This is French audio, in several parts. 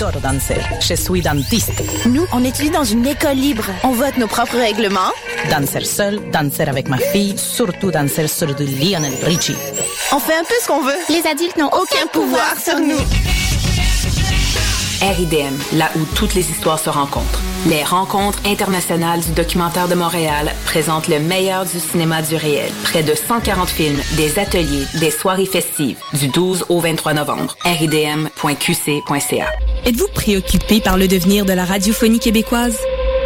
J'adore danser. Je suis dentiste. Nous, on étudie dans une école libre. On vote nos propres règlements. Danser seul, danser avec ma fille, surtout danser sur du Lionel Richie. On fait un peu ce qu'on veut. Les adultes n'ont aucun pouvoir sur nous. RIDM, là où toutes les histoires se rencontrent. Les rencontres internationales du documentaire de Montréal présentent le meilleur du cinéma du réel. Près de 140 films, des ateliers, des soirées festives, du 12 au 23 novembre. ridm.qc.ca. Êtes-vous préoccupé par le devenir de la radiophonie québécoise?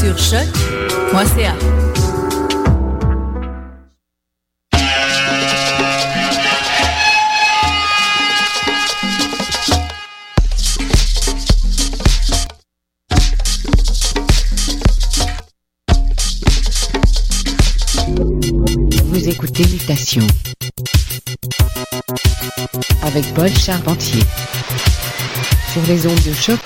Sur choc.ca. Vous écoutez Mutation avec Paul Charpentier sur les ondes de choc.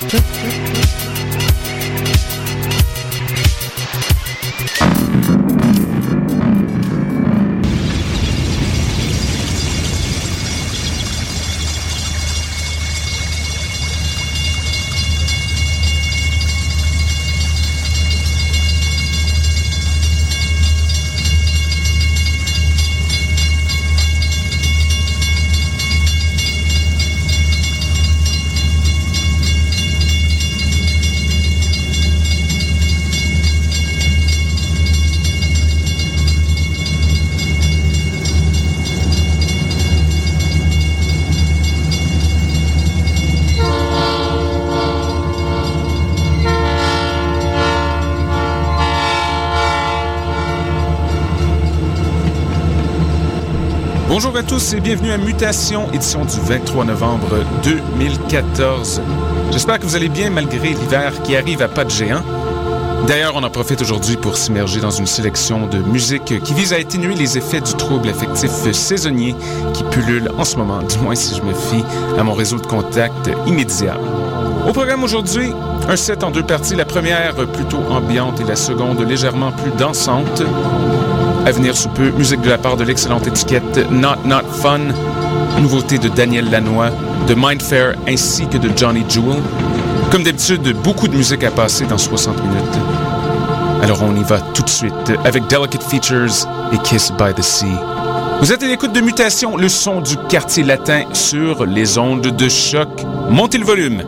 Bonjour à tous et bienvenue à Mutation, édition du 23 novembre 2014. J'espère que vous allez bien malgré l'hiver qui arrive à pas de géant. D'ailleurs, on en profite aujourd'hui pour s'immerger dans une sélection de musique qui vise à atténuer les effets du trouble affectif saisonnier qui pullule en ce moment, du moins si je me fie à mon réseau de contact immédiat. Au programme aujourd'hui, un set en deux parties, la première plutôt ambiante et la seconde légèrement plus dansante. À venir sous peu, musique de la part de l'excellente étiquette Not Not Fun, nouveauté de Daniel Lanois, de Mindfair ainsi que de Johnny Jewel. Comme d'habitude, beaucoup de musique à passer dans 60 minutes. Alors on y va tout de suite avec Delicate Features et Kiss by the Sea. Vous êtes à l'écoute de Mutation, le son du quartier latin sur les ondes de choc. Montez le volume.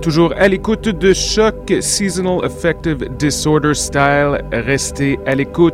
Toujours à l'écoute de Choc Seasonal Affective Disorder Style? Restez à l'écoute.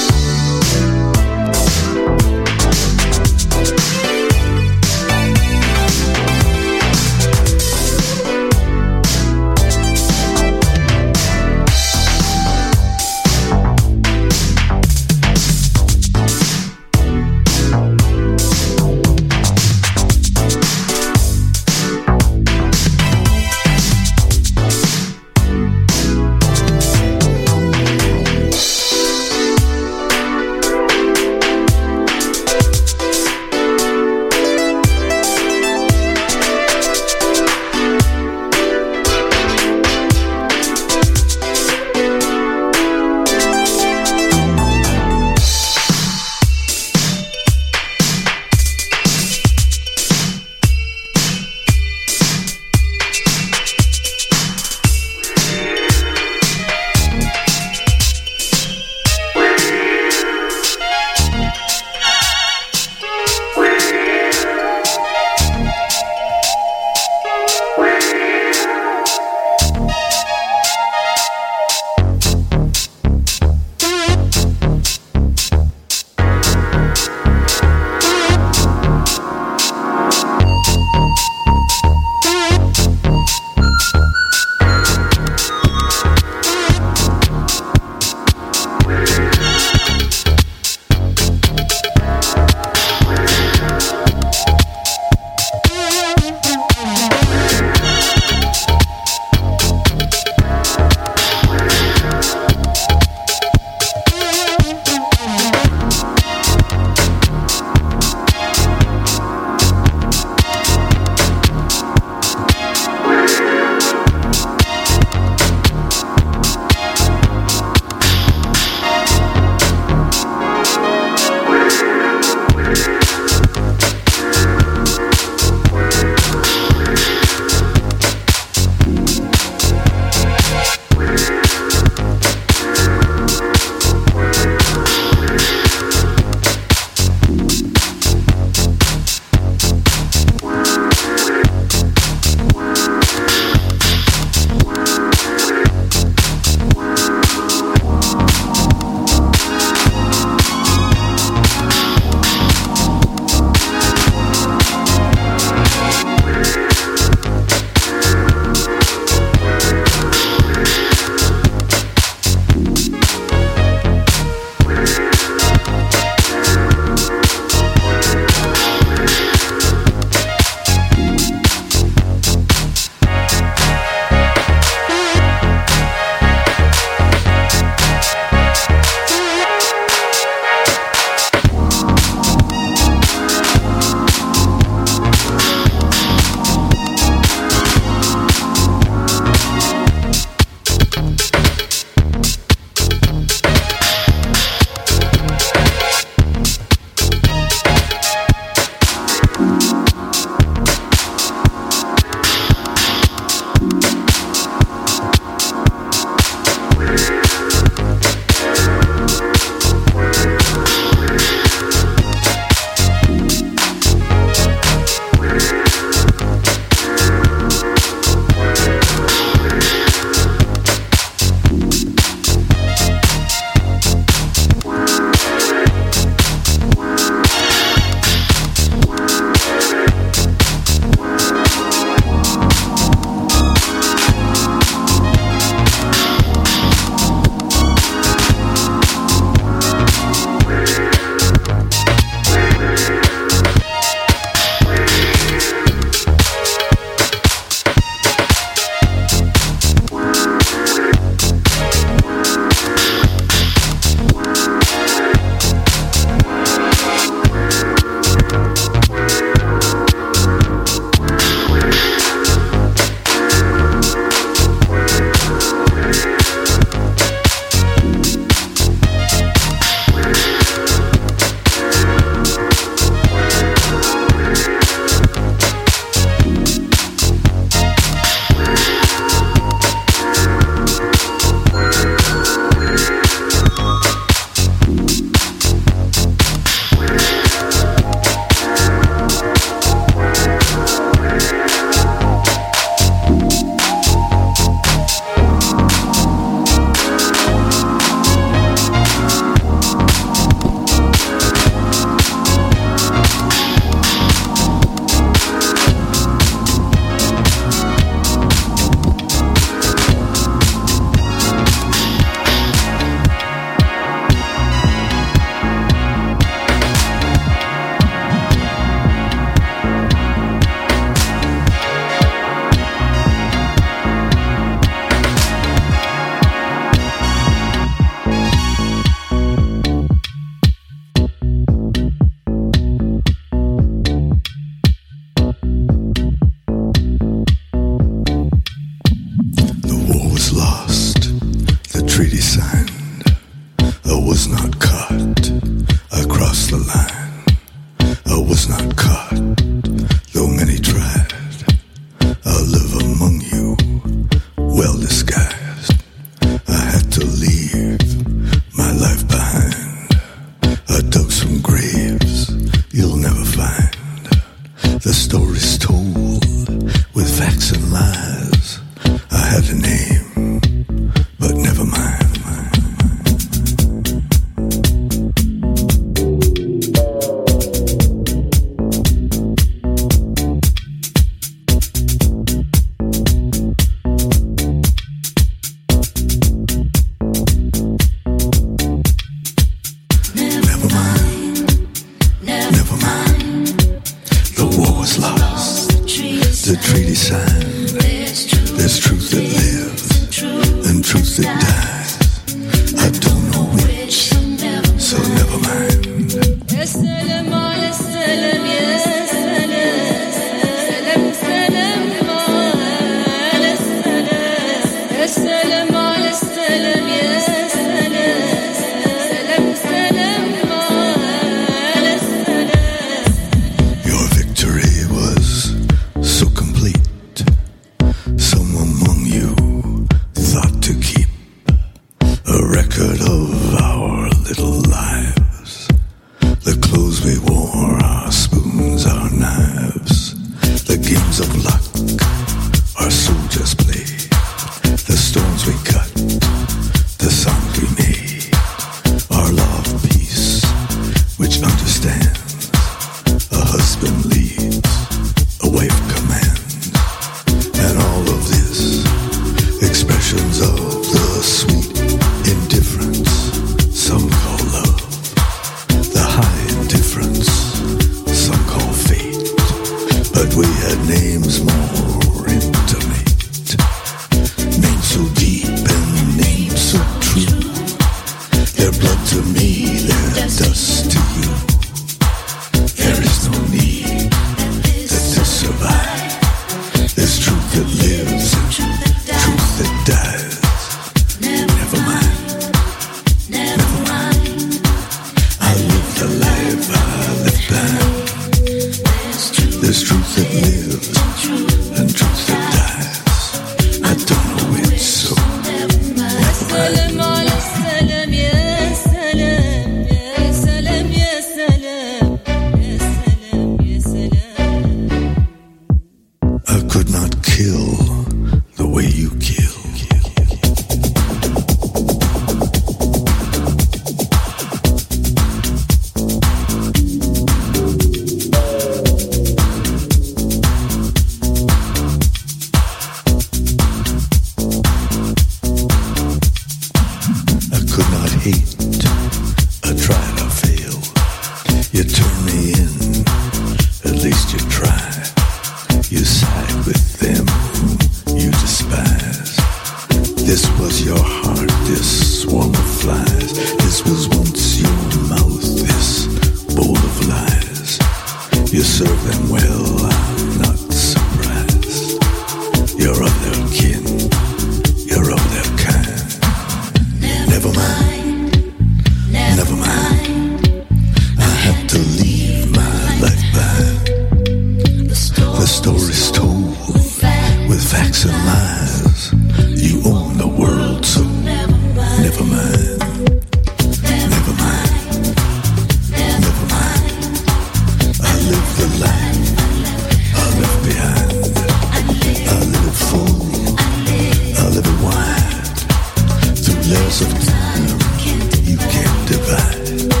You can't divide.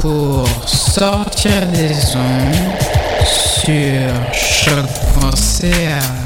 Pour sortir des ondes sur choc.ca.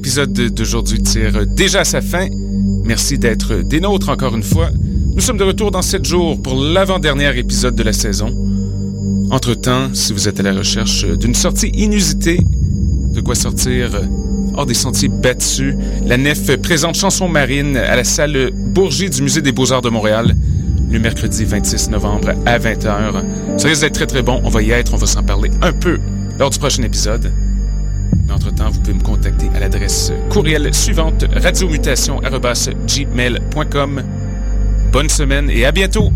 l'épisode d'aujourd'hui tire déjà à sa fin. Merci d'être des nôtres encore une fois. Nous sommes de retour dans sept jours pour l'avant-dernier épisode de la saison. Entre-temps, si vous êtes à la recherche d'une sortie inusitée, de quoi sortir hors des sentiers battus, la Nef présente Chanson marine à la salle Bourgie du Musée des Beaux-Arts de Montréal le mercredi 26 novembre à 20h. Ça risque d'être très très bon, on va y être, on va s'en parler un peu lors du prochain épisode. Entre-temps, vous pouvez me contacter à l'adresse courriel suivante radiomutation.gmail.com. Bonne semaine et à bientôt!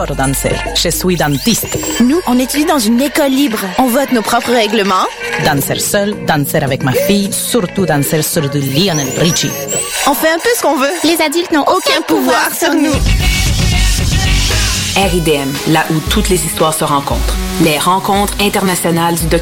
J'adore danser. Je suis dentiste. Nous, on étudie dans une école libre. On vote nos propres règlements. Danser seul, danser avec ma fille, surtout danser sur du Lionel Richie. On fait un peu ce qu'on veut. Les adultes n'ont Aucun pouvoir sur nous. RIDM, là où toutes les histoires se rencontrent. Les rencontres internationales du documentaire